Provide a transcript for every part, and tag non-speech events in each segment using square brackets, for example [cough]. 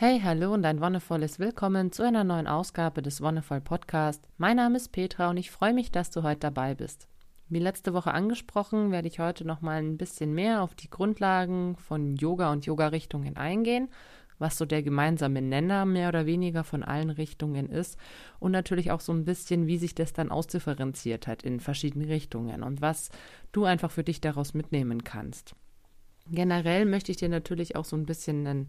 Hey, hallo und ein wundervolles Willkommen zu einer neuen Ausgabe des Wonderful Podcast. Mein Name ist Petra und ich freue mich, dass du heute dabei bist. Wie letzte Woche angesprochen, werde ich heute noch mal ein bisschen mehr auf die Grundlagen von Yoga und Yoga-Richtungen eingehen, was so der gemeinsame Nenner mehr oder weniger von allen Richtungen ist und natürlich auch so ein bisschen, wie sich das dann ausdifferenziert hat in verschiedene Richtungen und was du einfach für dich daraus mitnehmen kannst. Generell möchte ich dir natürlich auch so ein bisschen einen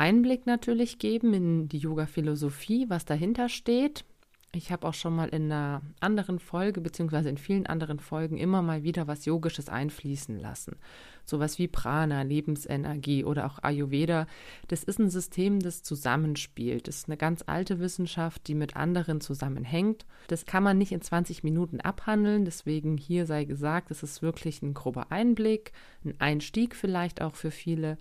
Einblick natürlich geben in die Yoga-Philosophie, was dahinter steht. Ich habe auch schon mal in einer anderen Folge, beziehungsweise in vielen anderen Folgen, immer mal wieder was Yogisches einfließen lassen. Sowas wie Prana, Lebensenergie oder auch Ayurveda. Das ist ein System, das zusammenspielt. Das ist eine ganz alte Wissenschaft, die mit anderen zusammenhängt. Das kann man nicht in 20 Minuten abhandeln. Deswegen hier sei gesagt, es ist wirklich ein grober Einblick, ein Einstieg vielleicht auch für viele.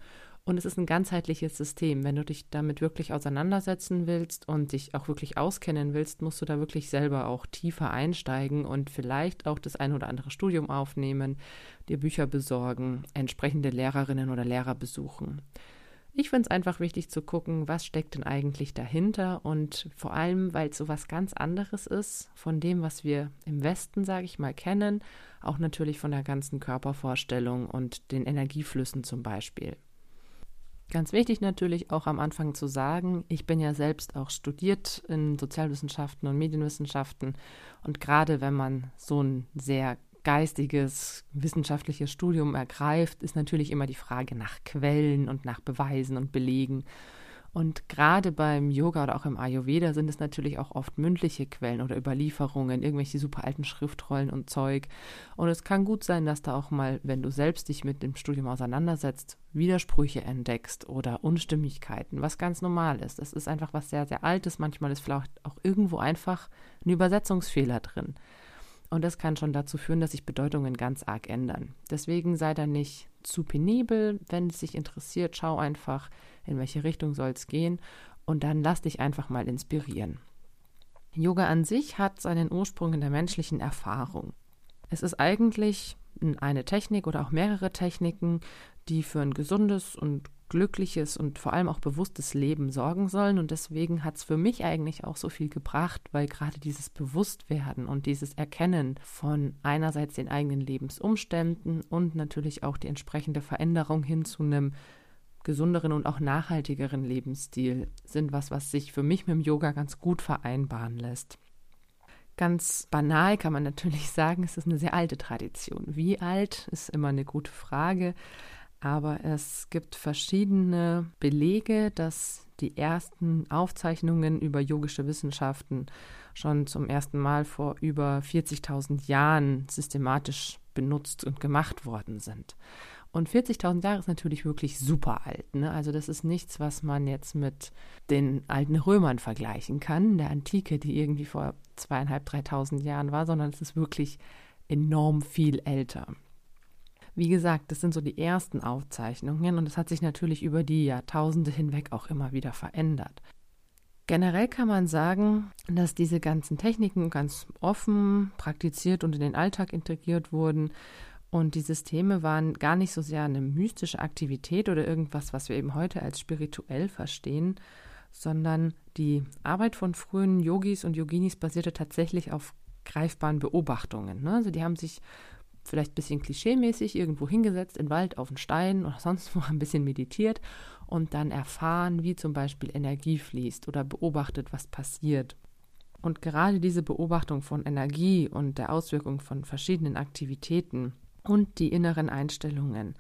Und es ist ein ganzheitliches System. Wenn du dich damit wirklich auseinandersetzen willst und dich auch wirklich auskennen willst, musst du da wirklich selber auch tiefer einsteigen und vielleicht auch das ein oder andere Studium aufnehmen, dir Bücher besorgen, entsprechende Lehrerinnen oder Lehrer besuchen. Ich finde es einfach wichtig zu gucken, was steckt denn eigentlich dahinter und vor allem, weil es so was ganz anderes ist von dem, was wir im Westen, sage ich mal, kennen, auch natürlich von der ganzen Körpervorstellung und den Energieflüssen zum Beispiel. Ganz wichtig natürlich auch am Anfang zu sagen, ich bin ja selbst auch studiert in Sozialwissenschaften und Medienwissenschaften und gerade wenn man so ein sehr geistiges, wissenschaftliches Studium ergreift, ist natürlich immer die Frage nach Quellen und nach Beweisen und Belegen. Und gerade beim Yoga oder auch im Ayurveda sind es natürlich auch oft mündliche Quellen oder Überlieferungen, irgendwelche super alten Schriftrollen und Zeug. Und es kann gut sein, dass da auch mal, wenn du selbst dich mit dem Studium auseinandersetzt, Widersprüche entdeckst oder Unstimmigkeiten, was ganz normal ist. Es ist einfach was sehr, sehr Altes. Manchmal ist vielleicht auch irgendwo einfach ein Übersetzungsfehler drin. Und das kann schon dazu führen, dass sich Bedeutungen ganz arg ändern. Deswegen sei da nicht zu penibel. Wenn es dich interessiert, schau einfach, in welche Richtung soll es gehen und dann lass dich einfach mal inspirieren. Yoga an sich hat seinen Ursprung in der menschlichen Erfahrung. Es ist eigentlich eine Technik oder auch mehrere Techniken, die für ein gesundes und glückliches und vor allem auch bewusstes Leben sorgen sollen. Und deswegen hat es für mich eigentlich auch so viel gebracht, weil gerade dieses Bewusstwerden und dieses Erkennen von einerseits den eigenen Lebensumständen und natürlich auch die entsprechende Veränderung hin zu einem gesünderen und auch nachhaltigeren Lebensstil sind was, was sich für mich mit dem Yoga ganz gut vereinbaren lässt. Ganz banal kann man natürlich [laughs] sagen, es ist eine sehr alte Tradition. Wie alt ist immer eine gute Frage. Aber es gibt verschiedene Belege, dass die ersten Aufzeichnungen über yogische Wissenschaften schon zum ersten Mal vor über 40.000 Jahren systematisch benutzt und gemacht worden sind. Und 40.000 Jahre ist natürlich wirklich super alt. Ne? Also das ist nichts, was man jetzt mit den alten Römern vergleichen kann, der Antike, die irgendwie vor zweieinhalb, dreitausend Jahren war, sondern es ist wirklich enorm viel älter. Wie gesagt, das sind so die ersten Aufzeichnungen und es hat sich natürlich über die Jahrtausende hinweg auch immer wieder verändert. Generell kann man sagen, dass diese ganzen Techniken ganz offen praktiziert und in den Alltag integriert wurden. Und die Systeme waren gar nicht so sehr eine mystische Aktivität oder irgendwas, was wir eben heute als spirituell verstehen, sondern die Arbeit von frühen Yogis und Yoginis basierte tatsächlich auf greifbaren Beobachtungen. Ne? Also die haben sich vielleicht ein bisschen klischeemäßig irgendwo hingesetzt, in Wald, auf einen Stein oder [laughs] sonst wo ein bisschen meditiert und dann erfahren, wie zum Beispiel Energie fließt oder beobachtet, was passiert. Und gerade diese Beobachtung von Energie und der Auswirkung von verschiedenen Aktivitäten und die inneren Einstellungen,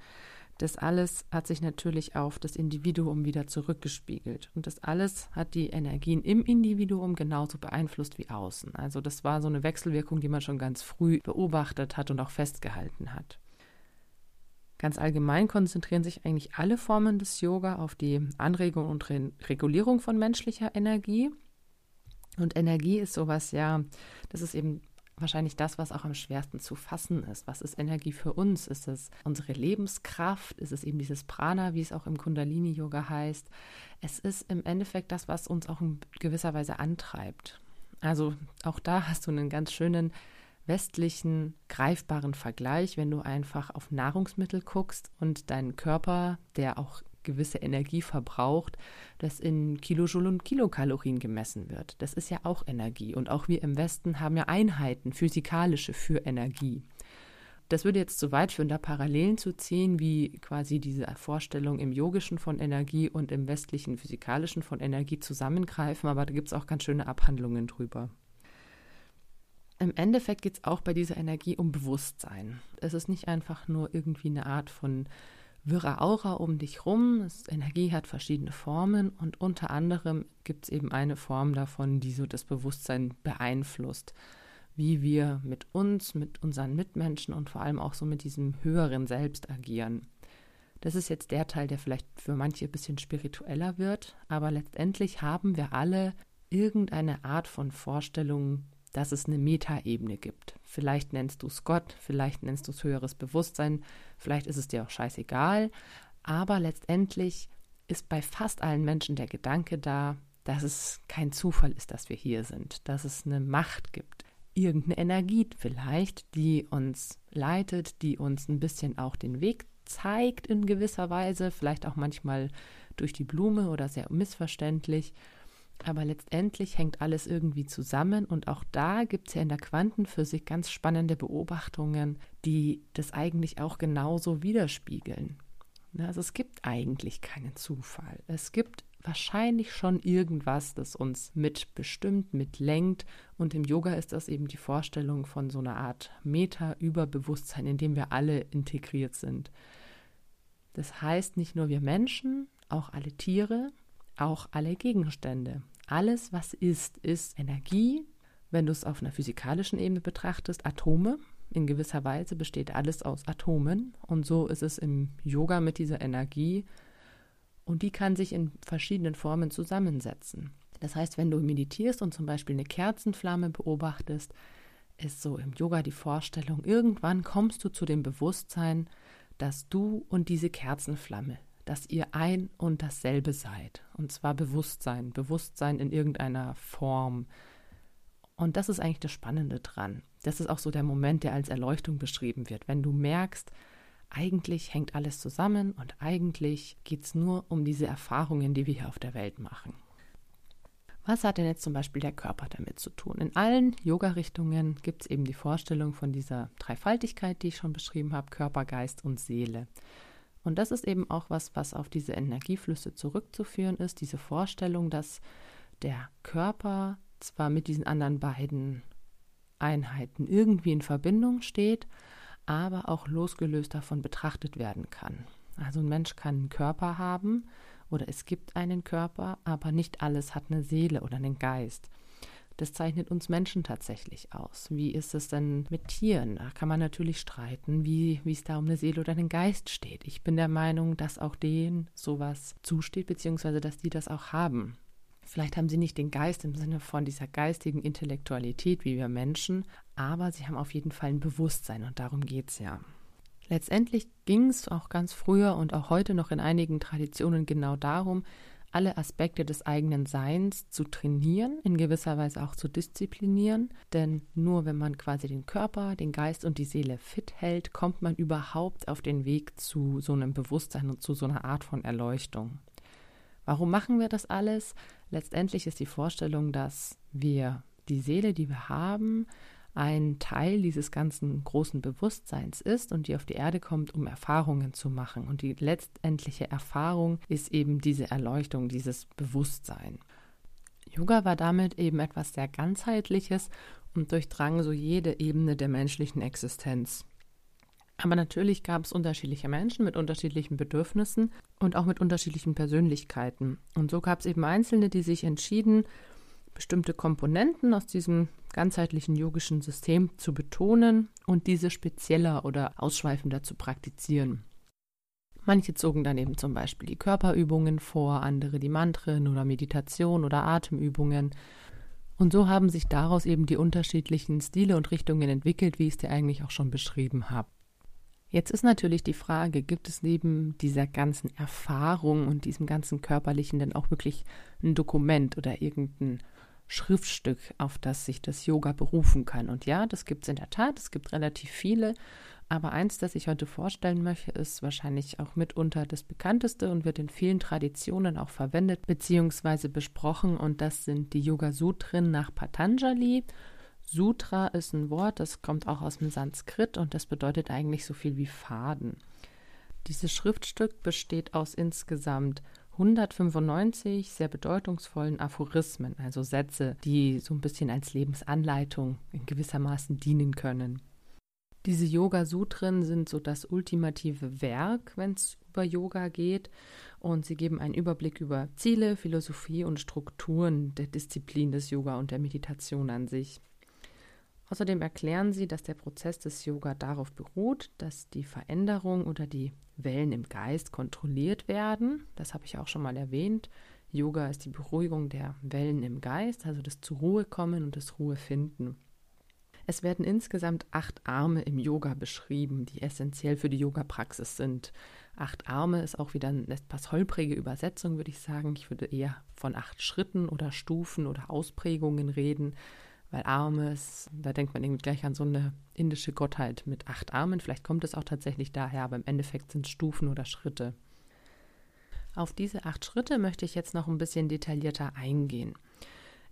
das alles hat sich natürlich auf das Individuum wieder zurückgespiegelt. Und das alles hat die Energien im Individuum genauso beeinflusst wie außen. Also das war so eine Wechselwirkung, die man schon ganz früh beobachtet hat und auch festgehalten hat. Ganz allgemein konzentrieren sich eigentlich alle Formen des Yoga auf die Anregung und Re Regulierung von menschlicher Energie. Und Energie ist sowas, ja, das ist eben wahrscheinlich das, was auch am schwersten zu fassen ist. Was ist Energie für uns? Ist es unsere Lebenskraft? Ist es eben dieses Prana, wie es auch im Kundalini-Yoga heißt? Es ist im Endeffekt das, was uns auch in gewisser Weise antreibt. Also auch da hast du einen ganz schönen westlichen, greifbaren Vergleich, wenn du einfach auf Nahrungsmittel guckst und deinen Körper, der auch gewisse Energie verbraucht, das in Kilojoule und Kilokalorien gemessen wird. Das ist ja auch Energie. Und auch wir im Westen haben ja Einheiten, physikalische für Energie. Das würde jetzt zu weit führen, da Parallelen zu ziehen, wie quasi diese Vorstellung im Yogischen von Energie und im westlichen Physikalischen von Energie zusammengreifen, aber da gibt es auch ganz schöne Abhandlungen drüber. Im Endeffekt geht es auch bei dieser Energie um Bewusstsein. Es ist nicht einfach nur irgendwie eine Art von wirrer Aura um dich rum. Es, Energie hat verschiedene Formen und unter anderem gibt es eben eine Form davon, die so das Bewusstsein beeinflusst wie wir mit uns, mit unseren Mitmenschen und vor allem auch so mit diesem höheren Selbst agieren. Das ist jetzt der Teil, der vielleicht für manche ein bisschen spiritueller wird, aber letztendlich haben wir alle irgendeine Art von Vorstellung, dass es eine Metaebene gibt. Vielleicht nennst du es Gott, vielleicht nennst du es höheres Bewusstsein, vielleicht ist es dir auch scheißegal, aber letztendlich ist bei fast allen Menschen der Gedanke da, dass es kein Zufall ist, dass wir hier sind, dass es eine Macht gibt, irgendeine Energie vielleicht, die uns leitet, die uns ein bisschen auch den Weg zeigt in gewisser Weise, vielleicht auch manchmal durch die Blume oder sehr missverständlich. Aber letztendlich hängt alles irgendwie zusammen und auch da gibt es ja in der Quantenphysik ganz spannende Beobachtungen, die das eigentlich auch genauso widerspiegeln. Also es gibt eigentlich keinen Zufall. Es gibt wahrscheinlich schon irgendwas, das uns mitbestimmt, mitlenkt. Und im Yoga ist das eben die Vorstellung von so einer Art Meta-Überbewusstsein, in dem wir alle integriert sind. Das heißt nicht nur wir Menschen, auch alle Tiere, auch alle Gegenstände. Alles, was ist, ist Energie. Wenn du es auf einer physikalischen Ebene betrachtest, Atome. In gewisser Weise besteht alles aus Atomen. Und so ist es im Yoga mit dieser Energie und die kann sich in verschiedenen Formen zusammensetzen. Das heißt, wenn du meditierst und zum Beispiel eine Kerzenflamme beobachtest, ist so im Yoga die Vorstellung, irgendwann kommst du zu dem Bewusstsein, dass du und diese Kerzenflamme, dass ihr ein und dasselbe seid. Und zwar Bewusstsein, Bewusstsein in irgendeiner Form. Und das ist eigentlich das Spannende dran. Das ist auch so der Moment, der als Erleuchtung beschrieben wird. Wenn du merkst, eigentlich hängt alles zusammen und eigentlich geht es nur um diese Erfahrungen, die wir hier auf der Welt machen. Was hat denn jetzt zum Beispiel der Körper damit zu tun? In allen Yoga-Richtungen gibt es eben die Vorstellung von dieser Dreifaltigkeit, die ich schon beschrieben habe, Körper, Geist und Seele. Und das ist eben auch was, was auf diese Energieflüsse zurückzuführen ist, diese Vorstellung, dass der Körper zwar mit diesen anderen beiden Einheiten irgendwie in Verbindung steht, aber auch losgelöst davon betrachtet werden kann. Also ein Mensch kann einen Körper haben oder es gibt einen Körper, aber nicht alles hat eine Seele oder einen Geist. Das zeichnet uns Menschen tatsächlich aus. Wie ist es denn mit Tieren? Da kann man natürlich streiten, wie, wie es da um eine Seele oder einen Geist steht. Ich bin der Meinung, dass auch denen sowas zusteht, beziehungsweise dass die das auch haben. Vielleicht haben sie nicht den Geist im Sinne von dieser geistigen Intellektualität wie wir Menschen, aber sie haben auf jeden Fall ein Bewusstsein und darum geht es ja. Letztendlich ging es auch ganz früher und auch heute noch in einigen Traditionen genau darum, alle Aspekte des eigenen Seins zu trainieren, in gewisser Weise auch zu disziplinieren. Denn nur wenn man quasi den Körper, den Geist und die Seele fit hält, kommt man überhaupt auf den Weg zu so einem Bewusstsein und zu so einer Art von Erleuchtung. Warum machen wir das alles? Letztendlich ist die Vorstellung, dass wir die Seele, die wir haben, ein Teil dieses ganzen großen Bewusstseins ist und die auf die Erde kommt, um Erfahrungen zu machen. Und die letztendliche Erfahrung ist eben diese Erleuchtung, dieses Bewusstsein. Yoga war damit eben etwas sehr ganzheitliches und durchdrang so jede Ebene der menschlichen Existenz. Aber natürlich gab es unterschiedliche Menschen mit unterschiedlichen Bedürfnissen und auch mit unterschiedlichen Persönlichkeiten. Und so gab es eben Einzelne, die sich entschieden, bestimmte Komponenten aus diesem ganzheitlichen yogischen System zu betonen und diese spezieller oder ausschweifender zu praktizieren. Manche zogen dann eben zum Beispiel die Körperübungen vor, andere die Mantren oder Meditation oder Atemübungen. Und so haben sich daraus eben die unterschiedlichen Stile und Richtungen entwickelt, wie ich es dir eigentlich auch schon beschrieben habe. Jetzt ist natürlich die Frage, gibt es neben dieser ganzen Erfahrung und diesem ganzen körperlichen denn auch wirklich ein Dokument oder irgendein Schriftstück, auf das sich das Yoga berufen kann? Und ja, das gibt es in der Tat, es gibt relativ viele. Aber eins, das ich heute vorstellen möchte, ist wahrscheinlich auch mitunter das bekannteste und wird in vielen Traditionen auch verwendet bzw. besprochen. Und das sind die Yoga Sutren nach Patanjali. Sutra ist ein Wort, das kommt auch aus dem Sanskrit und das bedeutet eigentlich so viel wie Faden. Dieses Schriftstück besteht aus insgesamt 195 sehr bedeutungsvollen Aphorismen, also Sätze, die so ein bisschen als Lebensanleitung in gewissermaßen dienen können. Diese Yoga-Sutren sind so das ultimative Werk, wenn es über Yoga geht, und sie geben einen Überblick über Ziele, Philosophie und Strukturen der Disziplin des Yoga und der Meditation an sich. Außerdem erklären sie, dass der Prozess des Yoga darauf beruht, dass die Veränderung oder die Wellen im Geist kontrolliert werden. Das habe ich auch schon mal erwähnt. Yoga ist die Beruhigung der Wellen im Geist, also das zur Ruhe kommen und das Ruhe finden. Es werden insgesamt acht Arme im Yoga beschrieben, die essentiell für die Yoga-Praxis sind. Acht Arme ist auch wieder eine etwas holprige Übersetzung, würde ich sagen. Ich würde eher von acht Schritten oder Stufen oder Ausprägungen reden, weil Arme, ist, da denkt man irgendwie gleich an so eine indische Gottheit mit acht Armen. Vielleicht kommt es auch tatsächlich daher, aber im Endeffekt sind es Stufen oder Schritte. Auf diese acht Schritte möchte ich jetzt noch ein bisschen detaillierter eingehen.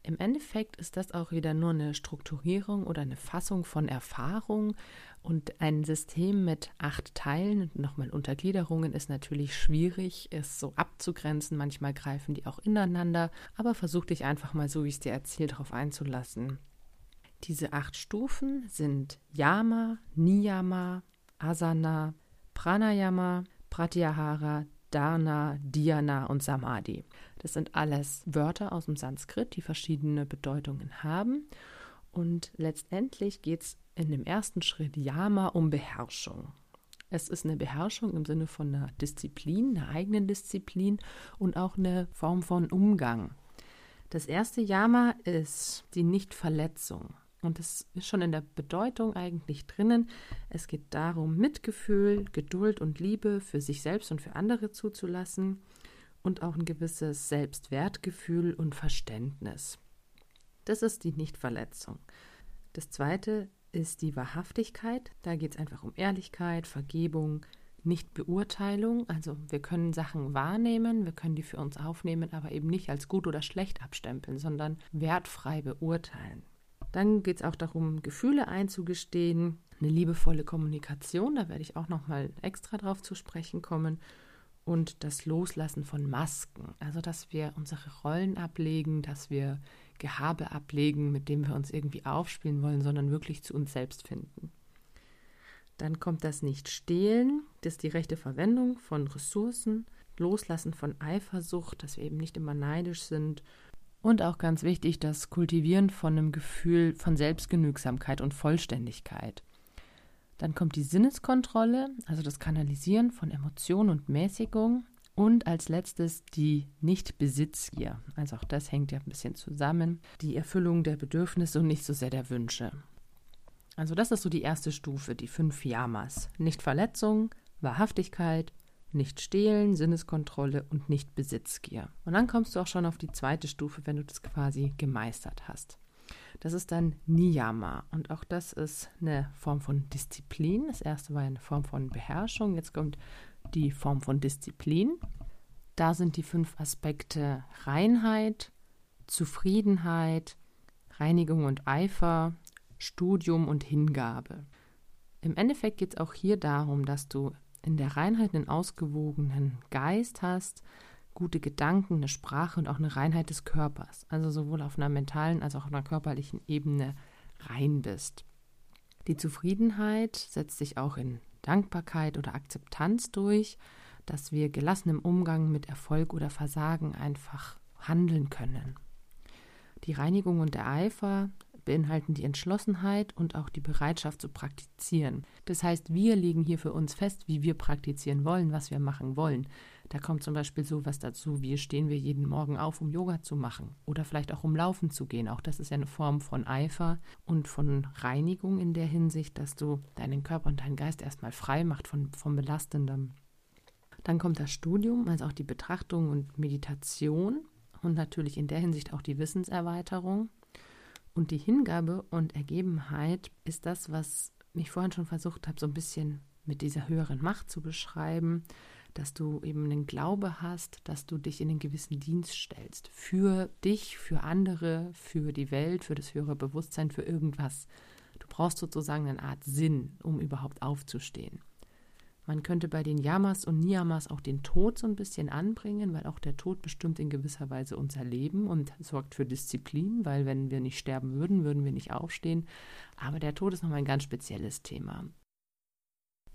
Im Endeffekt ist das auch wieder nur eine Strukturierung oder eine Fassung von Erfahrung und ein System mit acht Teilen und nochmal Untergliederungen ist natürlich schwierig, es so abzugrenzen. Manchmal greifen die auch ineinander, aber versuch dich einfach mal so, wie ich es dir erzähle, darauf einzulassen. Diese acht Stufen sind Yama, Niyama, Asana, Pranayama, Pratyahara, Dharna, Dhyana und Samadhi. Das sind alles Wörter aus dem Sanskrit, die verschiedene Bedeutungen haben. Und letztendlich geht es in dem ersten Schritt Yama um Beherrschung. Es ist eine Beherrschung im Sinne von einer Disziplin, einer eigenen Disziplin und auch eine Form von Umgang. Das erste Yama ist die Nichtverletzung. Und es ist schon in der Bedeutung eigentlich drinnen. Es geht darum, Mitgefühl, Geduld und Liebe für sich selbst und für andere zuzulassen und auch ein gewisses Selbstwertgefühl und Verständnis. Das ist die Nichtverletzung. Das zweite ist die Wahrhaftigkeit. Da geht es einfach um Ehrlichkeit, Vergebung, Nichtbeurteilung. Also wir können Sachen wahrnehmen, wir können die für uns aufnehmen, aber eben nicht als gut oder schlecht abstempeln, sondern wertfrei beurteilen. Dann geht es auch darum, Gefühle einzugestehen, eine liebevolle Kommunikation, da werde ich auch nochmal extra drauf zu sprechen kommen. Und das Loslassen von Masken, also dass wir unsere Rollen ablegen, dass wir Gehabe ablegen, mit dem wir uns irgendwie aufspielen wollen, sondern wirklich zu uns selbst finden. Dann kommt das Nicht-Stehlen, das ist die rechte Verwendung von Ressourcen, Loslassen von Eifersucht, dass wir eben nicht immer neidisch sind und auch ganz wichtig, das Kultivieren von einem Gefühl von Selbstgenügsamkeit und Vollständigkeit. Dann kommt die Sinneskontrolle, also das Kanalisieren von Emotionen und Mäßigung. Und als letztes die Nicht-Besitzgier. Also auch das hängt ja ein bisschen zusammen. Die Erfüllung der Bedürfnisse und nicht so sehr der Wünsche. Also das ist so die erste Stufe, die fünf Yamas. Nicht-Verletzung, Wahrhaftigkeit, nicht stehlen, Sinneskontrolle und nicht Besitzgier. Und dann kommst du auch schon auf die zweite Stufe, wenn du das quasi gemeistert hast. Das ist dann Niyama und auch das ist eine Form von Disziplin. Das erste war eine Form von Beherrschung, jetzt kommt die Form von Disziplin. Da sind die fünf Aspekte Reinheit, Zufriedenheit, Reinigung und Eifer, Studium und Hingabe. Im Endeffekt geht es auch hier darum, dass du in der Reinheit einen ausgewogenen Geist hast, gute Gedanken, eine Sprache und auch eine Reinheit des Körpers. Also sowohl auf einer mentalen als auch auf einer körperlichen Ebene rein bist. Die Zufriedenheit setzt sich auch in Dankbarkeit oder Akzeptanz durch, dass wir gelassen im Umgang mit Erfolg oder Versagen einfach handeln können. Die Reinigung und der Eifer beinhalten die Entschlossenheit und auch die Bereitschaft zu praktizieren. Das heißt, wir legen hier für uns fest, wie wir praktizieren wollen, was wir machen wollen. Da kommt zum Beispiel sowas dazu, wie stehen wir jeden Morgen auf, um Yoga zu machen oder vielleicht auch um Laufen zu gehen. Auch das ist ja eine Form von Eifer und von Reinigung in der Hinsicht, dass du deinen Körper und deinen Geist erstmal frei macht von, von Belastendem. Dann kommt das Studium, also auch die Betrachtung und Meditation und natürlich in der Hinsicht auch die Wissenserweiterung. Und die Hingabe und Ergebenheit ist das, was ich vorhin schon versucht habe, so ein bisschen mit dieser höheren Macht zu beschreiben, dass du eben einen Glaube hast, dass du dich in einen gewissen Dienst stellst. Für dich, für andere, für die Welt, für das höhere Bewusstsein, für irgendwas. Du brauchst sozusagen eine Art Sinn, um überhaupt aufzustehen. Man könnte bei den Yamas und Niyamas auch den Tod so ein bisschen anbringen, weil auch der Tod bestimmt in gewisser Weise unser Leben und sorgt für Disziplin, weil wenn wir nicht sterben würden, würden wir nicht aufstehen. Aber der Tod ist nochmal ein ganz spezielles Thema.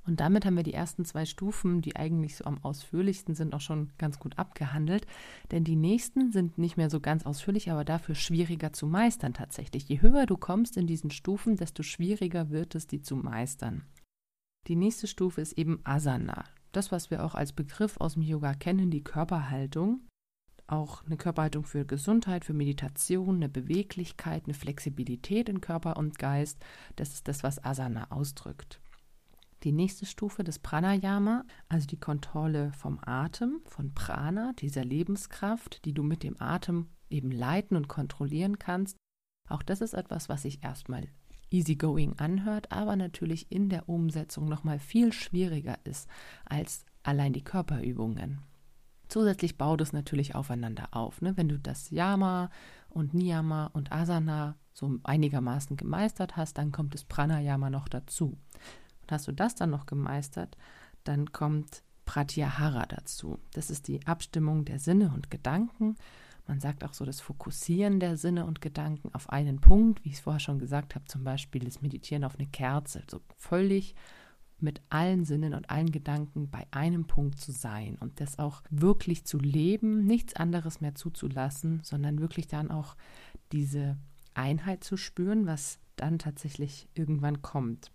Und damit haben wir die ersten zwei Stufen, die eigentlich so am ausführlichsten sind, auch schon ganz gut abgehandelt. Denn die nächsten sind nicht mehr so ganz ausführlich, aber dafür schwieriger zu meistern tatsächlich. Je höher du kommst in diesen Stufen, desto schwieriger wird es, die zu meistern. Die nächste Stufe ist eben Asana. Das, was wir auch als Begriff aus dem Yoga kennen, die Körperhaltung. Auch eine Körperhaltung für Gesundheit, für Meditation, eine Beweglichkeit, eine Flexibilität in Körper und Geist. Das ist das, was Asana ausdrückt. Die nächste Stufe des Pranayama, also die Kontrolle vom Atem, von Prana, dieser Lebenskraft, die du mit dem Atem eben leiten und kontrollieren kannst. Auch das ist etwas, was sich erstmal easygoing anhört, aber natürlich in der Umsetzung nochmal viel schwieriger ist als allein die Körperübungen. Zusätzlich baut es natürlich aufeinander auf. Ne? Wenn du das Yama und Niyama und Asana so einigermaßen gemeistert hast, dann kommt das Pranayama noch dazu. Und hast du das dann noch gemeistert, dann kommt Pratyahara dazu. Das ist die Abstimmung der Sinne und Gedanken. Man sagt auch so das Fokussieren der Sinne und Gedanken auf einen Punkt, wie ich es vorher schon gesagt habe, zum Beispiel das Meditieren auf eine Kerze, so völlig mit allen Sinnen und allen Gedanken bei einem Punkt zu sein und das auch wirklich zu leben, nichts anderes mehr zuzulassen, sondern wirklich dann auch diese Einheit zu spüren, was dann tatsächlich irgendwann kommt.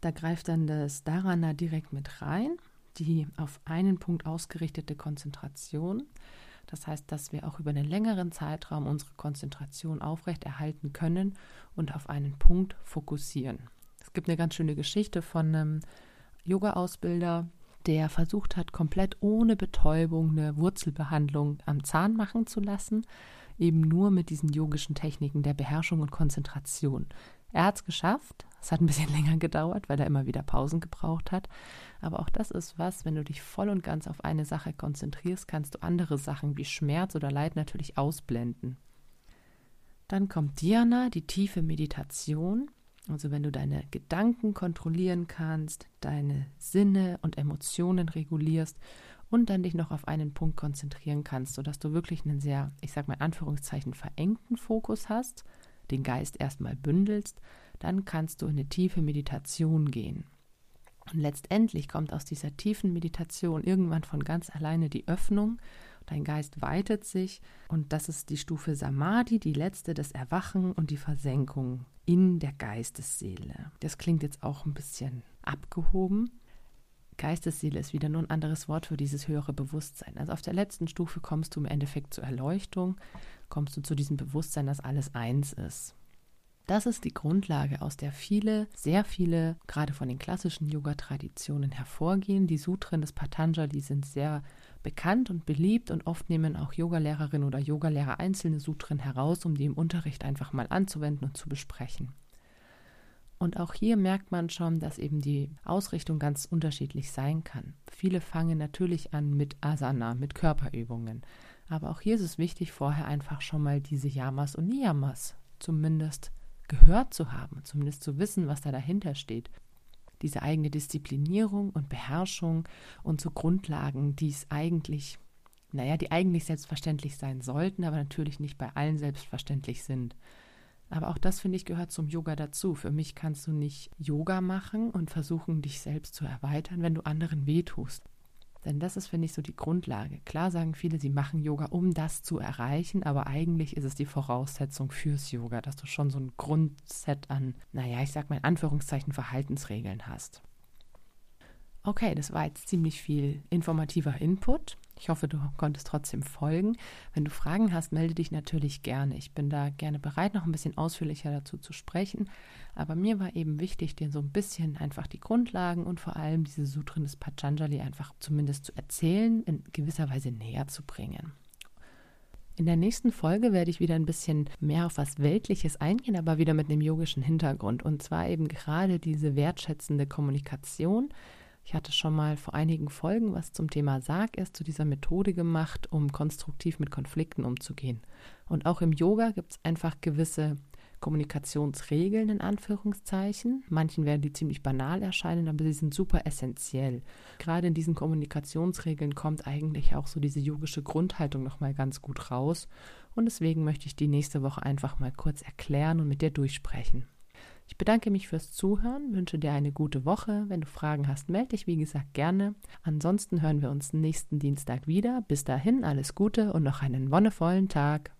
Da greift dann das Dharana direkt mit rein, die auf einen Punkt ausgerichtete Konzentration. Das heißt, dass wir auch über einen längeren Zeitraum unsere Konzentration aufrechterhalten können und auf einen Punkt fokussieren. Es gibt eine ganz schöne Geschichte von einem Yoga-Ausbilder, der versucht hat, komplett ohne Betäubung eine Wurzelbehandlung am Zahn machen zu lassen, eben nur mit diesen yogischen Techniken der Beherrschung und Konzentration. Er hat es geschafft. Es hat ein bisschen [laughs] länger gedauert, weil er immer wieder Pausen gebraucht hat. Aber auch das ist was, wenn du dich voll und ganz auf eine Sache konzentrierst, kannst du andere Sachen wie Schmerz oder Leid natürlich ausblenden. Dann kommt Dhyana, die tiefe Meditation. Also wenn du deine Gedanken kontrollieren kannst, deine Sinne und Emotionen regulierst und dann dich noch auf einen Punkt konzentrieren kannst, sodass du wirklich einen sehr, ich sag mal in Anführungszeichen, verengten Fokus hast – den Geist erstmal bündelst, dann kannst du in eine tiefe Meditation gehen. Und letztendlich kommt aus dieser tiefen Meditation irgendwann von ganz alleine die Öffnung. Dein Geist weitet sich und das ist die Stufe Samadhi, die letzte, das Erwachen und die Versenkung in der Geistesseele. Das klingt jetzt auch ein bisschen abgehoben. Geistesseele ist wieder nur ein anderes Wort für dieses höhere Bewusstsein. Also auf der letzten Stufe kommst du im Endeffekt zur Erleuchtung kommst du zu diesem Bewusstsein, dass alles eins ist. Das ist die Grundlage, aus der viele, sehr viele, gerade von den klassischen Yoga-Traditionen hervorgehen. Die Sutren des Patanjali sind sehr bekannt und beliebt und oft nehmen auch Yogalehrerinnen oder Yogalehrer einzelne Sutren heraus, um die im Unterricht einfach mal anzuwenden und zu besprechen. Und auch hier merkt man schon, dass eben die Ausrichtung ganz unterschiedlich sein kann. Viele fangen natürlich an mit Asana, mit Körperübungen. Aber auch hier ist es wichtig, vorher einfach schon mal diese Yamas und Niyamas zumindest gehört zu haben, zumindest zu wissen, was da dahinter steht. Diese eigene Disziplinierung und Beherrschung und so Grundlagen, die es eigentlich, naja, die eigentlich selbstverständlich sein sollten, aber natürlich nicht bei allen selbstverständlich sind. Aber auch das, finde ich, gehört zum Yoga dazu. Für mich kannst du nicht Yoga machen und versuchen, dich selbst zu erweitern, wenn du anderen wehtust. Denn das ist, finde ich, so die Grundlage. Klar sagen viele, sie machen Yoga, um das zu erreichen, aber eigentlich ist es die Voraussetzung fürs Yoga, dass du schon so ein Grundset an, naja, ich sag mal in Anführungszeichen Verhaltensregeln hast. Okay, das war jetzt ziemlich viel informativer Input. Ich hoffe, du konntest trotzdem folgen. Wenn du Fragen hast, melde dich natürlich gerne. Ich bin da gerne bereit, noch ein bisschen ausführlicher dazu zu sprechen. Aber mir war eben wichtig, dir so ein bisschen einfach die Grundlagen und vor allem diese Sutren des Patanjali einfach zumindest zu erzählen, in gewisser Weise näher zu bringen. In der nächsten Folge werde ich wieder ein bisschen mehr auf was Weltliches eingehen, aber wieder mit einem yogischen Hintergrund. Und zwar eben gerade diese wertschätzende Kommunikation. Ich hatte schon mal vor einigen Folgen was zum Thema Sarg erst zu dieser Methode gemacht, um konstruktiv mit Konflikten umzugehen. Und auch im Yoga gibt es einfach gewisse Kommunikationsregeln in Anführungszeichen. Manchen werden die ziemlich banal erscheinen, aber sie sind super essentiell. Gerade in diesen Kommunikationsregeln kommt eigentlich auch so diese yogische Grundhaltung nochmal ganz gut raus. Und deswegen möchte ich die nächste Woche einfach mal kurz erklären und mit dir durchsprechen. Ich bedanke mich fürs Zuhören, wünsche dir eine gute Woche. Wenn du Fragen hast, melde dich wie gesagt gerne. Ansonsten hören wir uns nächsten Dienstag wieder. Bis dahin alles Gute und noch einen wonnevollen Tag.